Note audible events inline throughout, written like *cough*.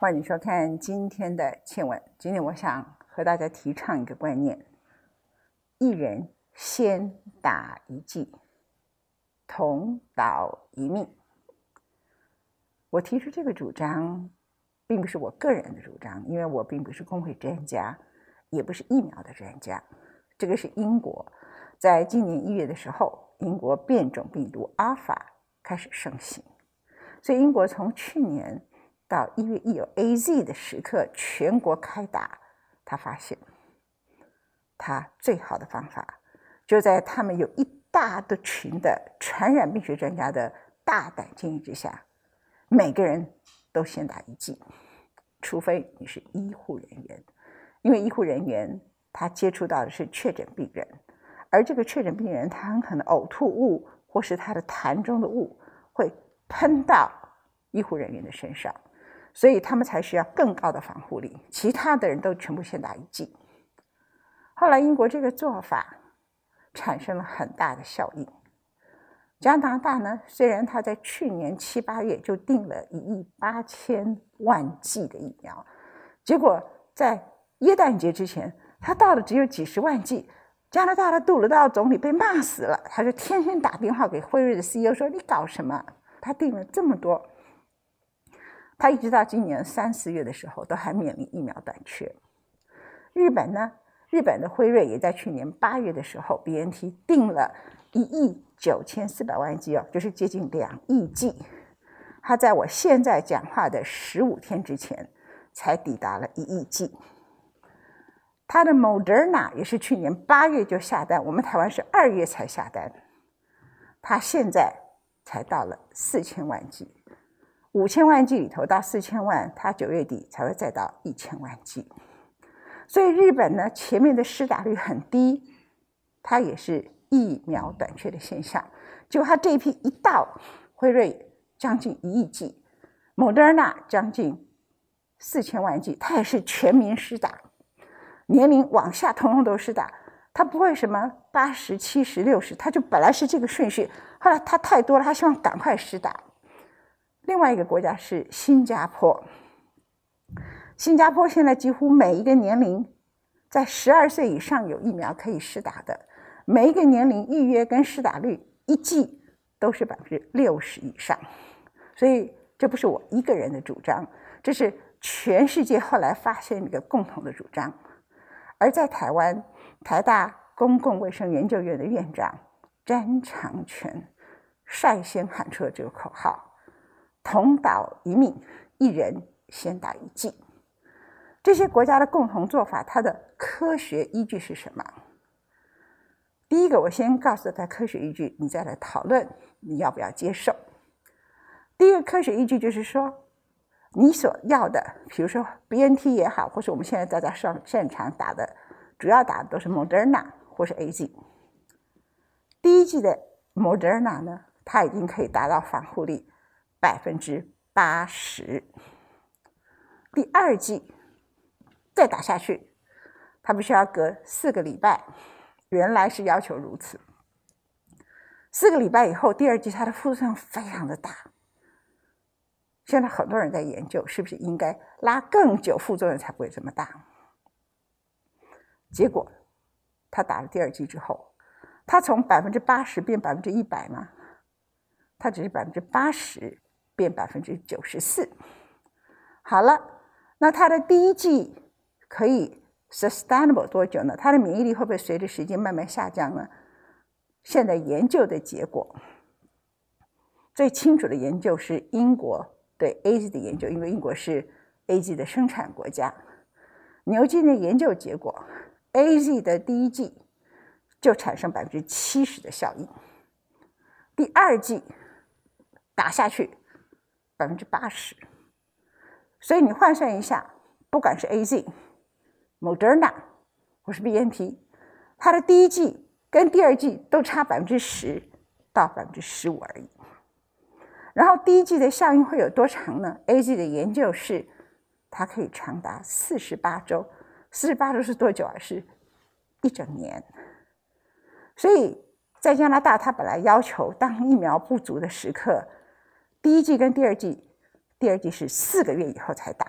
欢迎收看今天的倩文。今天我想和大家提倡一个观念：一人先打一剂，同岛一命。我提出这个主张，并不是我个人的主张，因为我并不是工会专家，也不是疫苗的专家。这个是英国在今年一月的时候，英国变种病毒阿尔法开始盛行，所以英国从去年到一月一有 A Z 的时刻，全国开打，他发现他最好的方法，就在他们有一大的群的传染病学专家的大胆建议之下。每个人都先打一剂，除非你是医护人员，因为医护人员他接触到的是确诊病人，而这个确诊病人他很可能呕吐物或是他的痰中的物会喷到医护人员的身上，所以他们才需要更高的防护力。其他的人都全部先打一剂。后来英国这个做法产生了很大的效应。加拿大呢，虽然他在去年七八月就订了一亿八千万剂的疫苗，结果在耶诞节之前，他到了只有几十万剂。加拿大的杜鲁道总理被骂死了，他就天天打电话给辉瑞的 CEO 说：“你搞什么？他订了这么多，他一直到今年三四月的时候都还面临疫苗短缺。”日本呢，日本的辉瑞也在去年八月的时候，BNT 订了一亿。九千四百万剂哦，就是接近两亿剂。它在我现在讲话的十五天之前，才抵达了一亿剂。它的 Moderna 也是去年八月就下单，我们台湾是二月才下单。它现在才到了四千万剂，五千万剂里头到四千万，它九月底才会再到一千万剂。所以日本呢，前面的施打率很低，它也是。疫苗短缺的现象，就它这一批一到，辉瑞将近一亿剂，莫德纳将近四千万剂，它也是全民施打，年龄往下通通都施打，他不会什么八十七十六十，他就本来是这个顺序，后来他太多了，他希望赶快施打。另外一个国家是新加坡，新加坡现在几乎每一个年龄在十二岁以上有疫苗可以施打的。每一个年龄预约跟施打率一剂都是百分之六十以上，所以这不是我一个人的主张，这是全世界后来发现一个共同的主张。而在台湾，台大公共卫生研究院的院长詹长全率先喊出了这个口号：“同岛一命，一人先打一剂。”这些国家的共同做法，它的科学依据是什么？第一个，我先告诉他科学依据，你再来讨论你要不要接受。第一个科学依据就是说，你所要的，比如说 B N T 也好，或是我们现在大家上现场打的，主要打的都是 Moderna 或是 A Z。第一季的 Moderna 呢，它已经可以达到防护力百分之八十。第二季再打下去，它必须要隔四个礼拜。原来是要求如此。四个礼拜以后，第二季它的副作用非常的大。现在很多人在研究，是不是应该拉更久，副作用才不会这么大？结果他打了第二剂之后，他从百分之八十变百分之一百吗？他只是百分之八十变百分之九十四。好了，那他的第一剂可以。sustainable 多久呢？它的免疫力会不会随着时间慢慢下降呢？现在研究的结果最清楚的研究是英国对 A Z 的研究，因为英国是 A Z 的生产国家。牛津的研究结果，A Z 的第一剂就产生百分之七十的效应，第二剂打下去百分之八十。所以你换算一下，不管是 A Z。Moderna 或是 BNT，它的第一季跟第二季都差百分之十到百分之十五而已。然后第一季的效应会有多长呢？A Z 的研究是它可以长达四十八周，四十八周是多久啊？是一整年。所以在加拿大，它本来要求当疫苗不足的时刻，第一季跟第二季，第二季是四个月以后才打，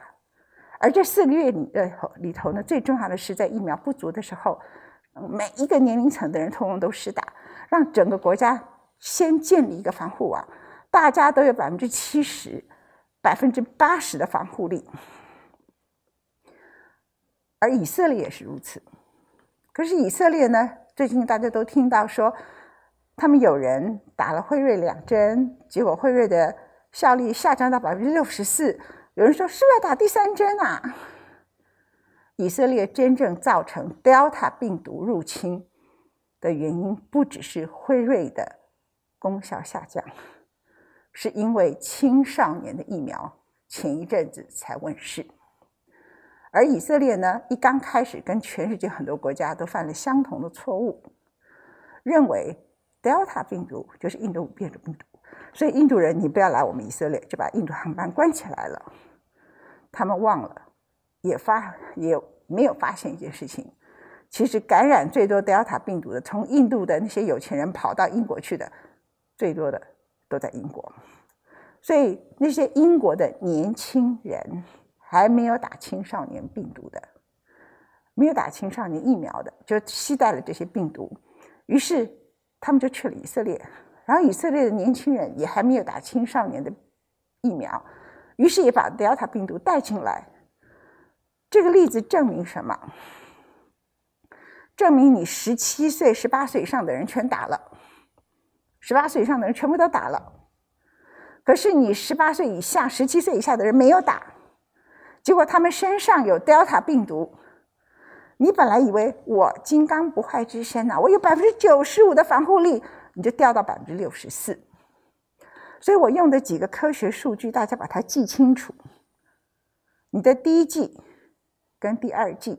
而这四个月里呃里头呢，最重要的是在疫苗不足的时候，每一个年龄层的人通通都施打，让整个国家先建立一个防护网，大家都有百分之七十、百分之八十的防护力。而以色列也是如此。可是以色列呢，最近大家都听到说，他们有人打了辉瑞两针，结果辉瑞的效力下降到百分之六十四。有人说是要打第三针啊？以色列真正造成 Delta 病毒入侵的原因，不只是辉瑞的功效下降，是因为青少年的疫苗前一阵子才问世，而以色列呢，一刚开始跟全世界很多国家都犯了相同的错误，认为 Delta 病毒就是印度变种病毒。所以印度人，你不要来我们以色列，就把印度航班关起来了。他们忘了，也发也没有发现一件事情：其实感染最多德尔塔病毒的，从印度的那些有钱人跑到英国去的，最多的都在英国。所以那些英国的年轻人还没有打青少年病毒的，没有打青少年疫苗的，就携带了这些病毒，于是他们就去了以色列。然后以色列的年轻人也还没有打青少年的疫苗，于是也把德尔塔病毒带进来。这个例子证明什么？证明你十七岁、十八岁以上的人全打了，十八岁以上的人全部都打了。可是你十八岁以下、十七岁以下的人没有打，结果他们身上有德尔塔病毒。你本来以为我金刚不坏之身呐，我有百分之九十五的防护力。你就掉到百分之六十四，所以我用的几个科学数据，大家把它记清楚。你的第一季跟第二季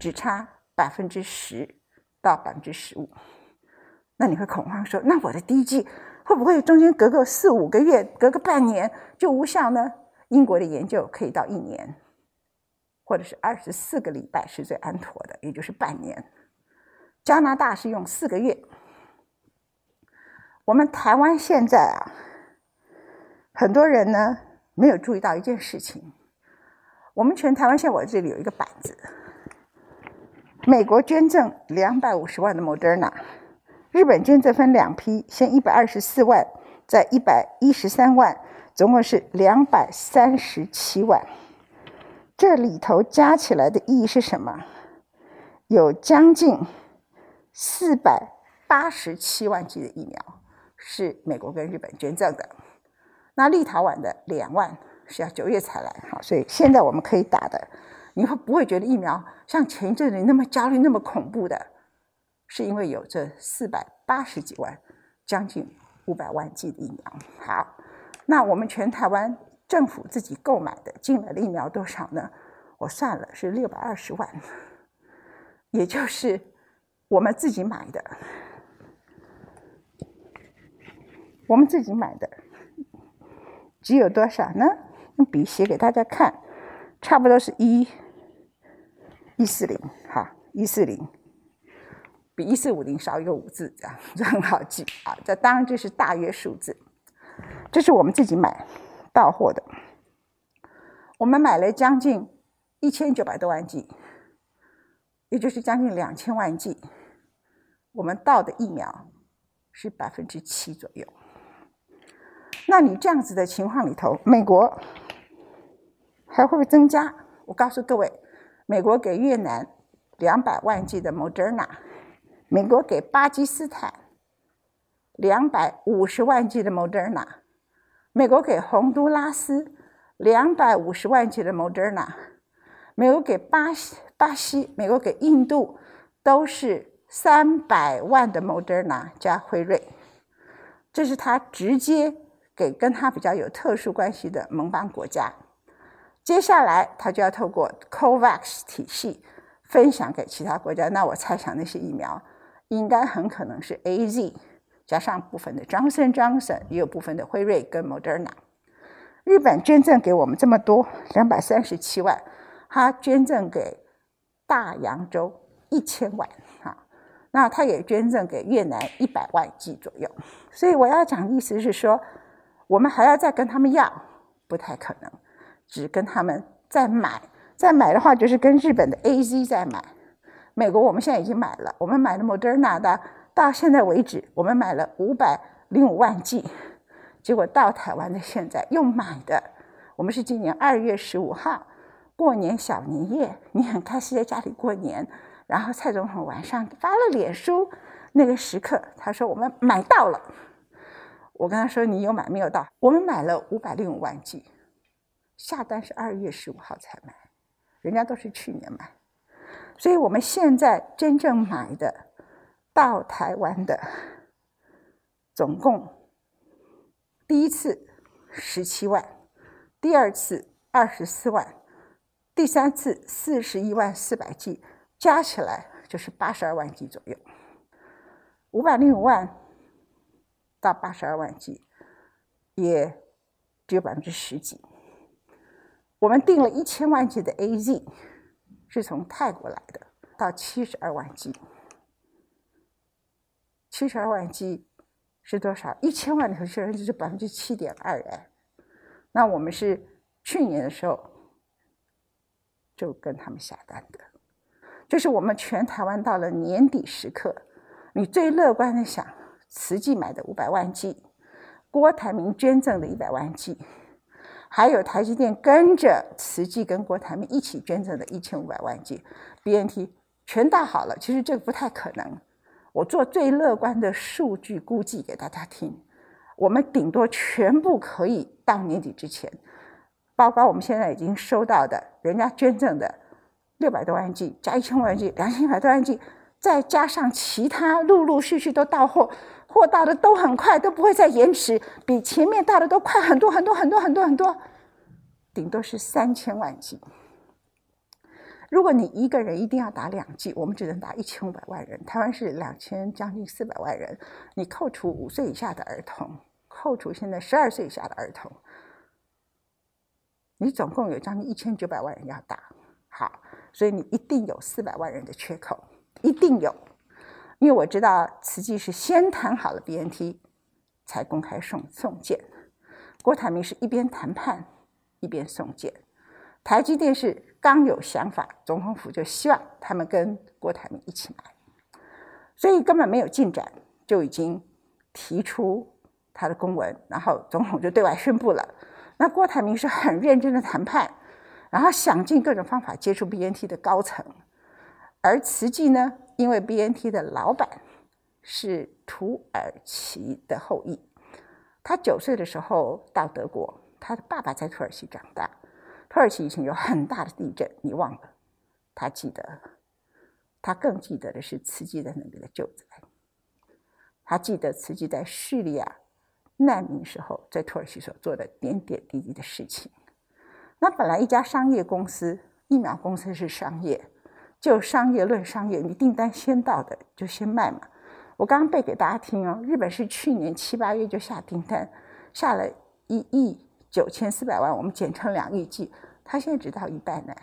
只差百分之十到百分之十五，那你会恐慌说：那我的第一季会不会中间隔个四五个月，隔个半年就无效呢？英国的研究可以到一年，或者是二十四个礼拜是最安妥的，也就是半年。加拿大是用四个月。我们台湾现在啊，很多人呢没有注意到一件事情。我们全台湾现在我这里有一个板子，美国捐赠两百五十万的 Moderna，日本捐赠分两批，先一百二十四万，再一百一十三万，总共是两百三十七万。这里头加起来的意义是什么？有将近四百八十七万剂的疫苗。是美国跟日本捐赠的，那立陶宛的两万是要九月才来，哈，所以现在我们可以打的，你会不会觉得疫苗像前一阵子那么焦虑、那么恐怖的？是因为有这四百八十几万、将近五百万剂的疫苗。好，那我们全台湾政府自己购买的进来的疫苗多少呢？我算了，是六百二十万，也就是我们自己买的。我们自己买的只有多少呢？用笔写给大家看，差不多是一一四零，哈，一四零，比一四五零少一个五字，这样就很好记啊。这当然这是大约数字，这是我们自己买到货的，我们买了将近一千九百多万剂，也就是将近两千万剂，我们到的疫苗是百分之七左右。那你这样子的情况里头，美国还会不会增加？我告诉各位，美国给越南两百万剂的 Moderna，美国给巴基斯坦两百五十万剂的 Moderna，美国给洪都拉斯两百五十万剂的 Moderna，美国给巴西、巴西，美国给印度都是三百万的 Moderna 加辉瑞，这是他直接。给跟他比较有特殊关系的盟邦国家，接下来他就要透过 COVAX 体系分享给其他国家。那我猜想那些疫苗应该很可能是 AZ 加上部分的 Johnson Johnson，也有部分的辉瑞跟 Moderna。日本捐赠给我们这么多，两百三十七万，他捐赠给大洋洲一千万，哈，那他也捐赠给越南一百万剂左右。所以我要讲的意思是说。我们还要再跟他们要，不太可能，只跟他们再买，再买的话就是跟日本的 A Z 再买。美国我们现在已经买了，我们买了 Moderna 的，到现在为止我们买了五百零五万剂，结果到台湾的现在又买的，我们是今年二月十五号过年小年夜，你很开心在家里过年，然后蔡总统晚上发了脸书，那个时刻他说我们买到了，我跟他说你有买没有到？我们买了五百零五万剂，下单是二月十五号才买，人家都是去年买。所以我们现在真正买的到台湾的，总共第一次十七万，第二次二十四万，第三次四十一万四百 G，加起来就是八十二万 G 左右。五百零五万到八十二万 G，也只有百分之十几。我们订了一千万 G 的 AZ。是从泰国来的，到七十二万剂。七十二万剂是多少？一千万的候，确实就是百分之七点二哎。那我们是去年的时候就跟他们下单的，就是我们全台湾到了年底时刻，你最乐观的想，慈济买的五百万剂，郭台铭捐赠的一百万剂。还有台积电跟着慈济跟郭台铭一起捐赠的一千五百万剂 BNT 全打好了，其实这个不太可能。我做最乐观的数据估计给大家听，我们顶多全部可以到年底之前，包括我们现在已经收到的人家捐赠的六百多万剂加一千万剂两千一百多万剂，再加上其他陆陆续续都到货。货到的都很快，都不会再延迟，比前面到的都快很多很多很多很多很多，顶多是三千万剂。如果你一个人一定要打两剂，我们只能打一千五百万人。台湾是两千将近四百万人，你扣除五岁以下的儿童，扣除现在十二岁以下的儿童，你总共有将近一千九百万人要打。好，所以你一定有四百万人的缺口，一定有。因为我知道慈济是先谈好了 BNT，才公开送送件。郭台铭是一边谈判一边送件，台积电是刚有想法，总统府就希望他们跟郭台铭一起来，所以根本没有进展，就已经提出他的公文，然后总统就对外宣布了。那郭台铭是很认真的谈判，然后想尽各种方法接触 BNT 的高层，而慈济呢？因为 BNT 的老板是土耳其的后裔，他九岁的时候到德国，他的爸爸在土耳其长大。土耳其以前有很大的地震，你忘了？他记得，他更记得的是慈济在那边的救灾。他记得慈济在叙利亚难民时候在土耳其所做的点点滴滴的事情。那本来一家商业公司，疫苗公司是商业。就商业论商业，你订单先到的就先卖嘛。我刚刚背给大家听哦，日本是去年七八月就下订单，下了一亿九千四百万，我们简称两亿剂，他现在只到一半呢。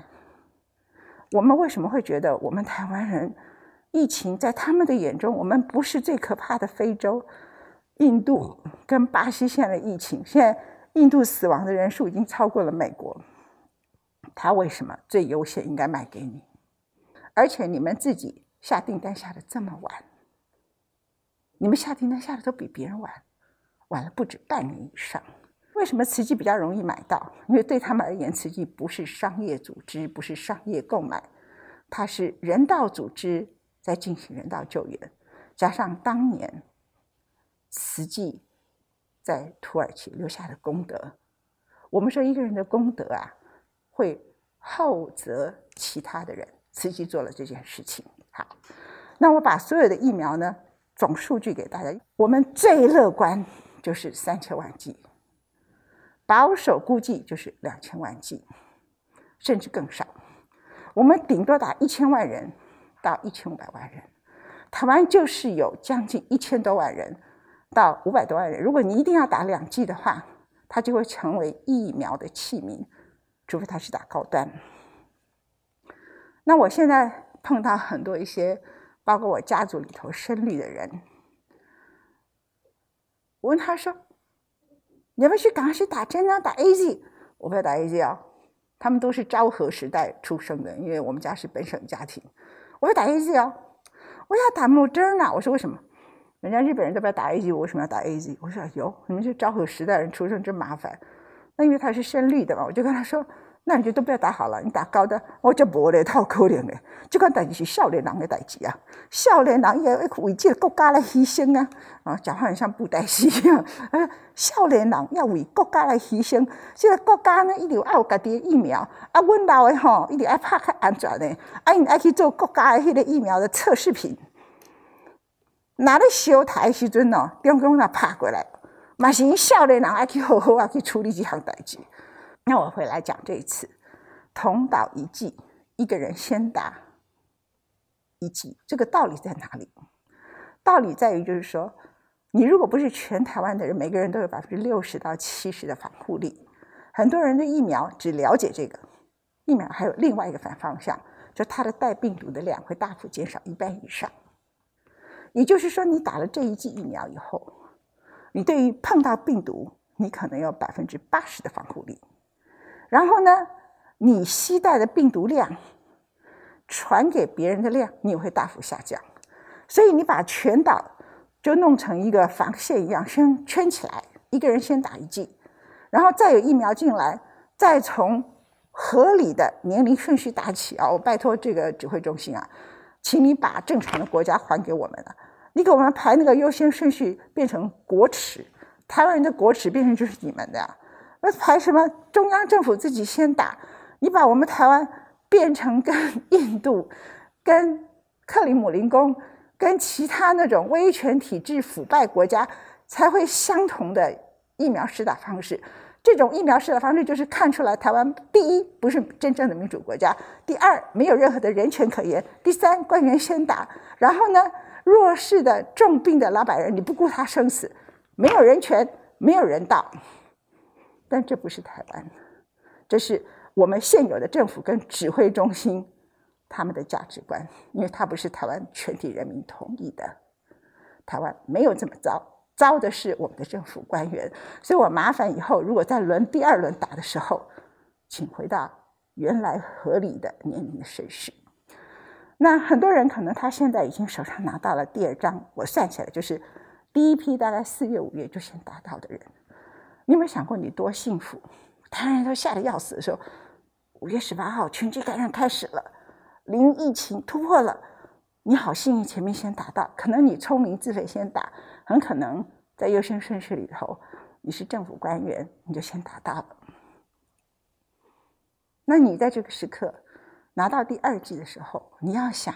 我们为什么会觉得我们台湾人疫情在他们的眼中，我们不是最可怕的非洲、印度跟巴西现在的疫情？现在印度死亡的人数已经超过了美国，他为什么最优先应该卖给你？而且你们自己下订单下的这么晚，你们下订单下的都比别人晚，晚了不止半年以上。为什么慈济比较容易买到？因为对他们而言，慈济不是商业组织，不是商业购买，它是人道组织在进行人道救援，加上当年慈济在土耳其留下的功德。我们说一个人的功德啊，会厚泽其他的人。慈济做了这件事情。好，那我把所有的疫苗呢总数据给大家。我们最乐观就是三千万剂，保守估计就是两千万剂，甚至更少。我们顶多打一千万人到一千五百万人。台湾就是有将近一千多万人到五百多万人。如果你一定要打两剂的话，它就会成为疫苗的器皿，除非它是打高端。那我现在碰到很多一些，包括我家族里头生绿的人，我问他说：“你要不要去赶快去打针啊？打 A Z？” 我不要打 A Z 啊，他们都是昭和时代出生的，因为我们家是本省家庭。我要打 A Z 啊，我要打木针啊。我说为什么？人家日本人都不要打 A Z，我为什么要打 A Z？我说有，你们是昭和时代人出生真麻烦。那因为他是深绿的嘛，我就跟他说。那你就都不要打好了，你打高的，我就无咧，太可怜嘞。这个代志是少年人的代志啊，少年人也为这个国家来牺牲啊。啊，讲话像布袋戏一样。*laughs* 啊，少年人要为国家来牺牲，这个国家呢，一定要有家己的疫苗。啊，阮老的吼，一定要拍较安全的，啊，因爱去做国家的迄个疫苗的测试品。拿咧烧台时阵哦，中共那拍过来，嘛是少年人爱去好好啊去处理这项代志。那我回来讲这一次，同岛一计，一个人先打一剂，这个道理在哪里？道理在于就是说，你如果不是全台湾的人，每个人都有百分之六十到七十的防护力，很多人的疫苗只了解这个疫苗，还有另外一个反方向，就它的带病毒的量会大幅减少一半以上。也就是说，你打了这一剂疫苗以后，你对于碰到病毒，你可能有百分之八十的防护力。然后呢，你携带的病毒量，传给别人的量，你也会大幅下降。所以你把全岛就弄成一个防线一样，先圈起来，一个人先打一剂，然后再有疫苗进来，再从合理的年龄顺序打起啊！我拜托这个指挥中心啊，请你把正常的国家还给我们了，你给我们排那个优先顺序变成国耻，台湾人的国耻变成就是你们的。那排什么？中央政府自己先打，你把我们台湾变成跟 *laughs* 印度、跟克里姆林宫、跟其他那种威权体制腐败国家才会相同的疫苗施打方式。这种疫苗施打方式就是看出来台湾第一不是真正的民主国家，第二没有任何的人权可言，第三官员先打，然后呢弱势的重病的老百人你不顾他生死，没有人权，没有人道。但这不是台湾，这是我们现有的政府跟指挥中心他们的价值观，因为它不是台湾全体人民同意的。台湾没有这么糟，糟的是我们的政府官员。所以我麻烦以后如果在轮第二轮打的时候，请回到原来合理的年龄的顺序。那很多人可能他现在已经手上拿到了第二张，我算起来就是第一批大概四月五月就先打到的人。你有没有想过你多幸福？台湾人都吓得要死的时候，五月十八号全区感染开始了，零疫情突破了，你好幸运，前面先打到，可能你聪明自费先打，很可能在优先顺序里头，你是政府官员，你就先打到了。那你在这个时刻拿到第二剂的时候，你要想，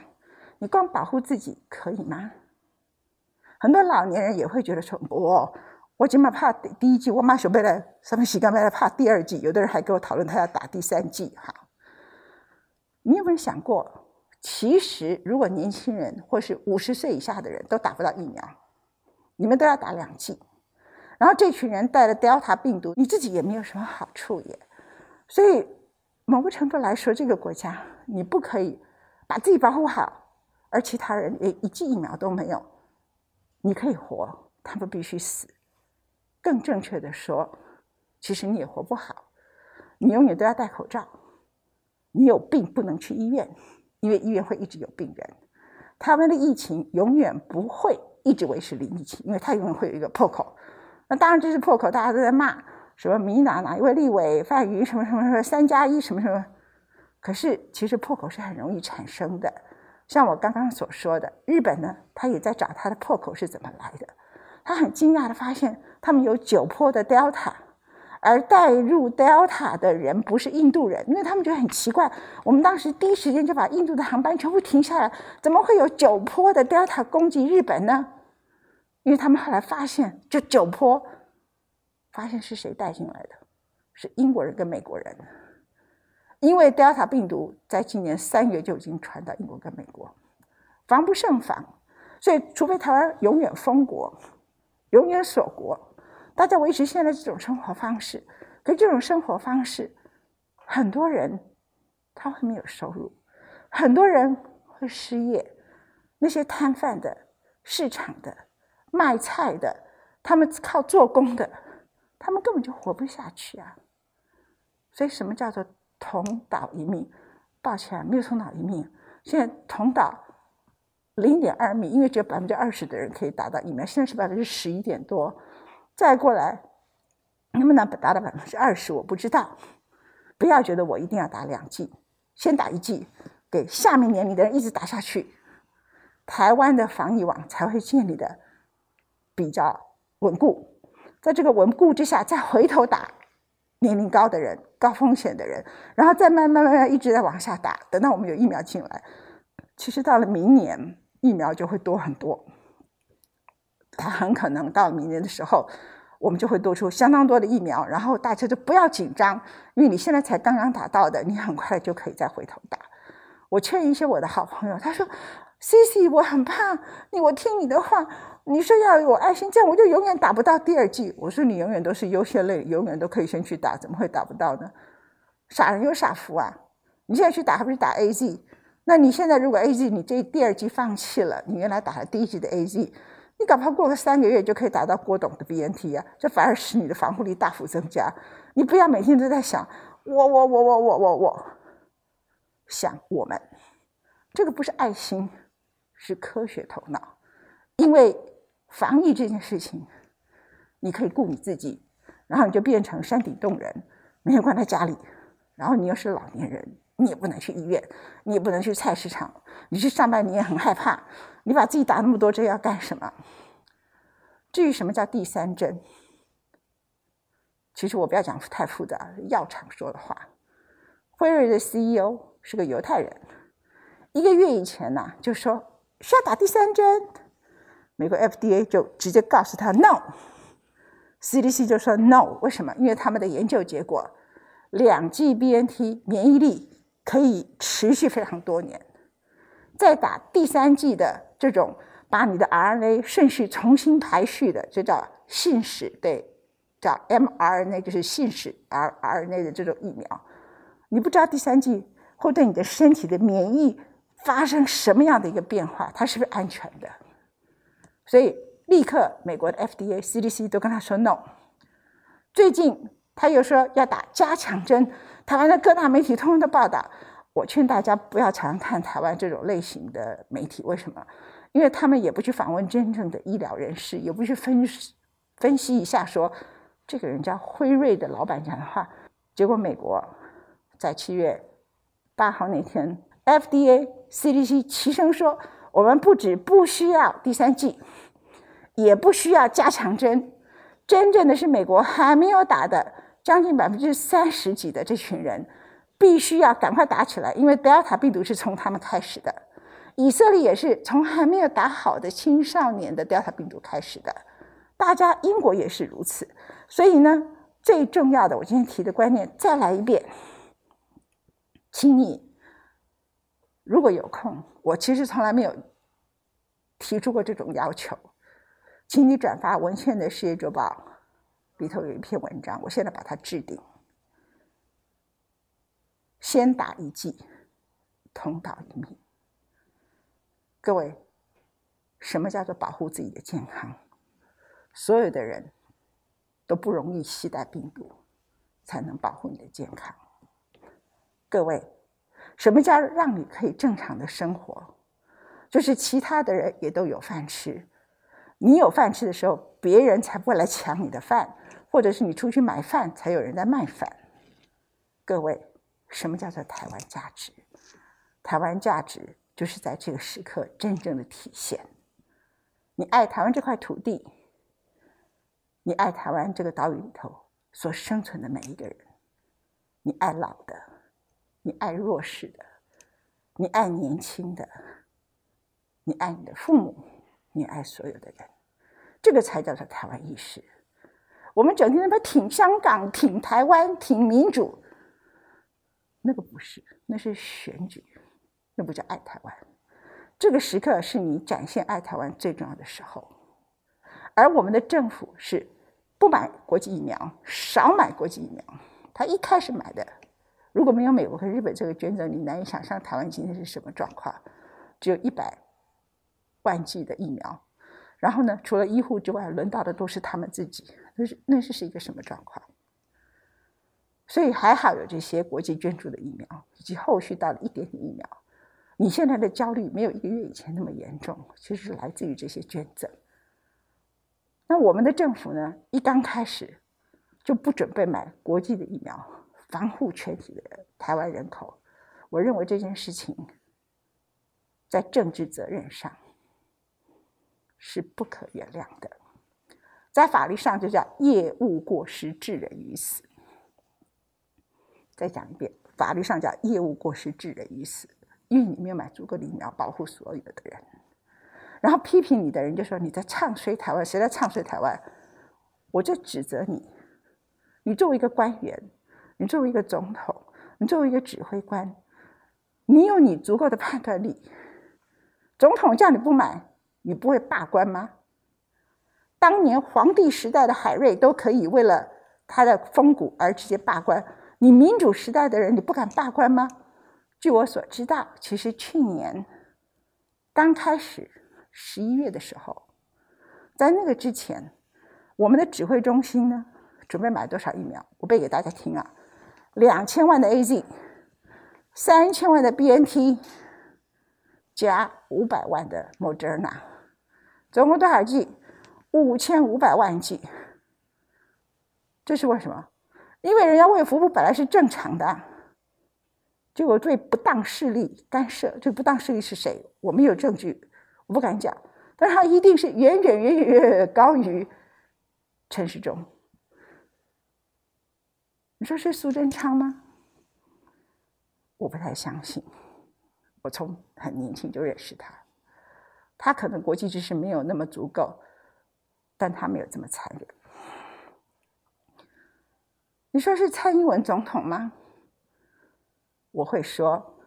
你光保护自己可以吗？很多老年人也会觉得说，不。我起码怕第一季，我马上备来，什么时间备来怕第二季？有的人还跟我讨论他要打第三季。哈，你有没有想过，其实如果年轻人或是五十岁以下的人都打不到疫苗，你们都要打两剂，然后这群人带了 Delta 病毒，你自己也没有什么好处耶。所以某个程度来说，这个国家你不可以把自己保护好，而其他人连一剂疫苗都没有，你可以活，他们必须死。更正确的说，其实你也活不好，你永远都要戴口罩。你有病不能去医院，因为医院会一直有病人。台湾的疫情永远不会一直维持零疫情，因为它永远会有一个破口。那当然这是破口，大家都在骂什么民哪哪一位立委范云什么什么什么三加一什么什么。可是其实破口是很容易产生的，像我刚刚所说的，日本呢，他也在找他的破口是怎么来的。他很惊讶的发现，他们有九坡的 Delta，而带入 Delta 的人不是印度人，因为他们觉得很奇怪。我们当时第一时间就把印度的航班全部停下来，怎么会有九坡的 Delta 攻击日本呢？因为他们后来发现，就九坡发现是谁带进来的，是英国人跟美国人。因为 Delta 病毒在今年三月就已经传到英国跟美国，防不胜防，所以除非台湾永远封国。永远锁国，大家维持现在这种生活方式。可这种生活方式，很多人他会没有收入，很多人会失业。那些摊贩的、市场的、卖菜的，他们靠做工的，他们根本就活不下去啊。所以，什么叫做同岛一命，抱歉，没有同岛一命。现在同岛零点二米，因为只有百分之二十的人可以打到疫苗，现在是百分之十一点多。再过来能不能达到百分之二十，我不知道。不要觉得我一定要打两剂，先打一剂，给下面年龄的人一直打下去，台湾的防疫网才会建立的比较稳固。在这个稳固之下，再回头打年龄高的人、高风险的人，然后再慢慢慢慢一直在往下打。等到我们有疫苗进来，其实到了明年疫苗就会多很多。它很可能到明年的时候，我们就会多出相当多的疫苗，然后大家就不要紧张，因为你现在才刚刚打到的，你很快就可以再回头打。我劝一些我的好朋友，他说：“C C，我很怕你，我听你的话。”你说要有爱心，这样我就永远打不到第二剂。我说你永远都是优先类，永远都可以先去打，怎么会打不到呢？傻人有傻福啊！你现在去打还不是打 A Z？那你现在如果 A Z 你这第二季放弃了，你原来打了第一季的 A Z，你搞不好过个三个月就可以打到郭董的 B N T 啊，这反而使你的防护力大幅增加。你不要每天都在想我我我我我我我，想我们，这个不是爱心，是科学头脑，因为。防疫这件事情，你可以顾你自己，然后你就变成山顶洞人，每天关在家里，然后你又是老年人，你也不能去医院，你也不能去菜市场，你去上班你也很害怕，你把自己打那么多针要干什么？至于什么叫第三针，其实我不要讲太复杂，药厂说的话。辉瑞的 CEO 是个犹太人，一个月以前呢就说需要打第三针。美国 FDA 就直接告诉他 no，CDC 就说 no，为什么？因为他们的研究结果，两剂 BNT 免疫力可以持续非常多年，再打第三剂的这种把你的 RNA 顺序重新排序的，就叫信使，对，叫 mRNA，就是信使 R RNA 的这种疫苗，你不知道第三剂会对你的身体的免疫发生什么样的一个变化，它是不是安全的？所以，立刻美国的 FDA、CDC 都跟他说 no。最近他又说要打加强针，台湾的各大媒体通通都报道。我劝大家不要常看台湾这种类型的媒体，为什么？因为他们也不去访问真正的医疗人士，也不去分分析一下，说这个人叫辉瑞的老板讲的话。结果美国在七月八号那天，FDA、CDC 齐声说。我们不止不需要第三剂，也不需要加强针，真正的是美国还没有打的将近百分之三十几的这群人，必须要赶快打起来，因为德尔塔病毒是从他们开始的，以色列也是从还没有打好的青少年的德尔塔病毒开始的，大家英国也是如此，所以呢，最重要的我今天提的观念再来一遍，请你。如果有空，我其实从来没有提出过这种要求，请你转发文献的事业周报里头有一篇文章，我现在把它置顶。先打一剂，同道一命。各位，什么叫做保护自己的健康？所有的人都不容易携带病毒，才能保护你的健康。各位。什么叫让你可以正常的生活？就是其他的人也都有饭吃，你有饭吃的时候，别人才不会来抢你的饭，或者是你出去买饭才有人在卖饭。各位，什么叫做台湾价值？台湾价值就是在这个时刻真正的体现。你爱台湾这块土地，你爱台湾这个岛屿里头所生存的每一个人，你爱老的。你爱弱势的，你爱年轻的，你爱你的父母，你爱所有的人，这个才叫做台湾意识。我们整天那么挺香港、挺台湾、挺民主，那个不是，那是选举，那不叫爱台湾。这个时刻是你展现爱台湾最重要的时候，而我们的政府是不买国际疫苗，少买国际疫苗，他一开始买的。如果没有美国和日本这个捐赠，你难以想象台湾今天是什么状况。只有一百万剂的疫苗，然后呢，除了医护之外，轮到的都是他们自己，那是那是是一个什么状况？所以还好有这些国际捐助的疫苗，以及后续到了一点点疫苗。你现在的焦虑没有一个月以前那么严重，其实是来自于这些捐赠。那我们的政府呢，一刚开始就不准备买国际的疫苗，防护全体的台湾人口。我认为这件事情在政治责任上是不可原谅的，在法律上就叫业务过失致人于死。再讲一遍，法律上叫业务过失致人于死，因为你没有买足够的疫苗保护所有的人。然后批评你的人就说你在唱衰台湾，谁在唱衰台湾？我就指责你，你作为一个官员，你作为一个总统，你作为一个指挥官，你有你足够的判断力。总统叫你不买，你不会罢官吗？当年皇帝时代的海瑞都可以为了他的风骨而直接罢官。你民主时代的人，你不敢罢官吗？据我所知道，其实去年刚开始十一月的时候，在那个之前，我们的指挥中心呢，准备买多少疫苗？我背给大家听啊：两千万的 A Z，三千万的 B N T，加五百万的 Moderna，总共多少剂？五千五百万剂。这是为什么？因为人家卫福部本来是正常的，结果对不当势力干涉。这不当势力是谁？我没有证据，我不敢讲。但是他一定是远远远远远高于陈世忠。你说是苏贞昌吗？我不太相信。我从很年轻就认识他，他可能国际知识没有那么足够，但他没有这么残忍。你说是蔡英文总统吗？我会说，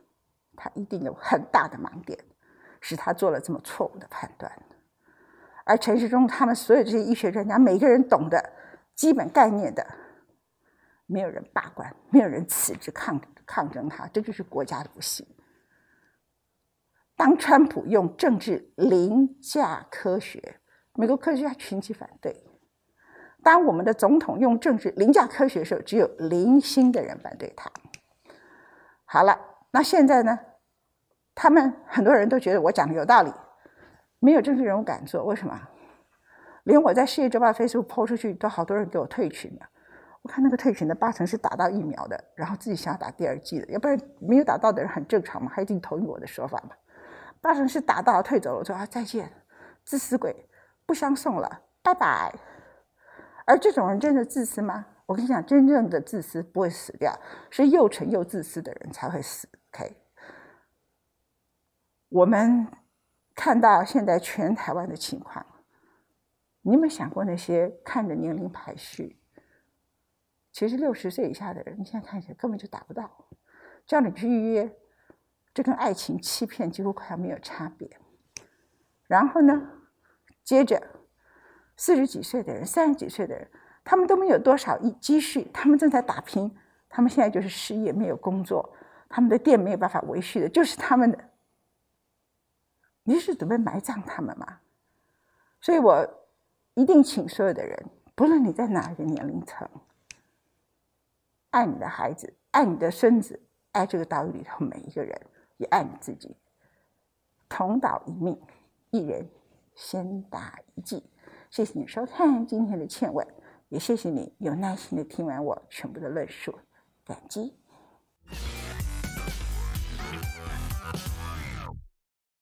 他一定有很大的盲点，使他做了这么错误的判断。而陈时中他们所有这些医学专家，每个人懂得基本概念的，没有人罢官，没有人辞职抗抗争他，这就是国家的不幸。当川普用政治凌驾科学，美国科学家群起反对。当我们的总统用政治凌驾科学的时候，只有零星的人反对他。好了，那现在呢？他们很多人都觉得我讲的有道理，没有政治人物敢做。为什么？连我在《世界周报》Facebook 抛出去，都好多人给我退群了。我看那个退群的八成是打到疫苗的，然后自己想要打第二剂的，要不然没有打到的人很正常嘛，他一定同意我的说法嘛。八成是打到退走了，我说啊再见，自私鬼，不相送了，拜拜。而这种人真的自私吗？我跟你讲，真正的自私不会死掉，是又蠢又自私的人才会死。OK，我们看到现在全台湾的情况，你有没有想过那些看着年龄排序，其实六十岁以下的人，你现在看起来根本就达不到，叫你去预约，这跟爱情欺骗几乎快要没有差别。然后呢，接着。四十几岁的人，三十几岁的人，他们都没有多少一积蓄，他们正在打拼，他们现在就是失业，没有工作，他们的店没有办法维续的，就是他们的。你是准备埋葬他们吗？所以我一定请所有的人，不论你在哪一个年龄层，爱你的孩子，爱你的孙子，爱这个岛屿里头每一个人，也爱你自己，同岛一命，一人先打一记，谢谢你收看今天的欠文，也谢谢你有耐心的听完我全部的论述，感激。